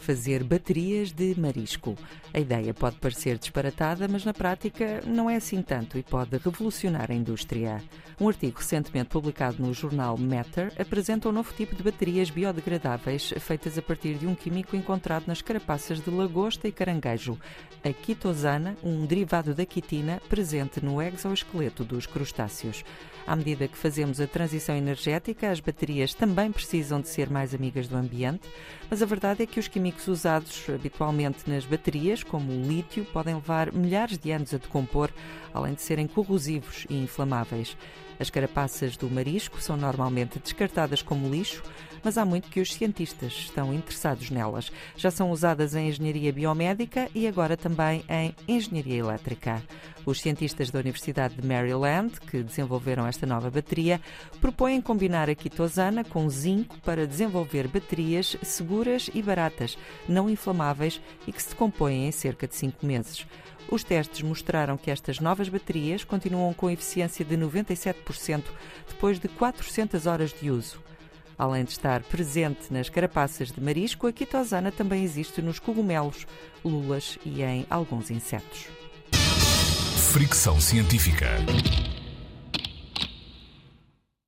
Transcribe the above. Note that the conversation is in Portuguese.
Fazer baterias de marisco. A ideia pode parecer disparatada, mas na prática não é assim tanto e pode revolucionar a indústria. Um artigo recentemente publicado no jornal Matter apresenta um novo tipo de baterias biodegradáveis feitas a partir de um químico encontrado nas carapaças de lagosta e caranguejo, a quitosana, um derivado da quitina presente no exoesqueleto dos crustáceos. À medida que fazemos a transição energética, as baterias também precisam de ser mais amigas do ambiente, mas a verdade é que os químicos usados habitualmente nas baterias, como o lítio, podem levar milhares de anos a decompor, além de serem corrosivos e inflamáveis. As carapaças do marisco são normalmente descartadas como lixo, mas há muito que os cientistas estão interessados nelas. Já são usadas em engenharia biomédica e agora também em engenharia elétrica. Os cientistas da Universidade de Maryland, que desenvolveram esta nova bateria, propõem combinar a quitosana com zinco para desenvolver baterias seguras e baratas, não inflamáveis e que se decompõem em cerca de 5 meses. Os testes mostraram que estas novas baterias continuam com eficiência de 97% depois de 400 horas de uso. Além de estar presente nas carapaças de marisco, a quitosana também existe nos cogumelos, lulas e em alguns insetos. Fricção científica.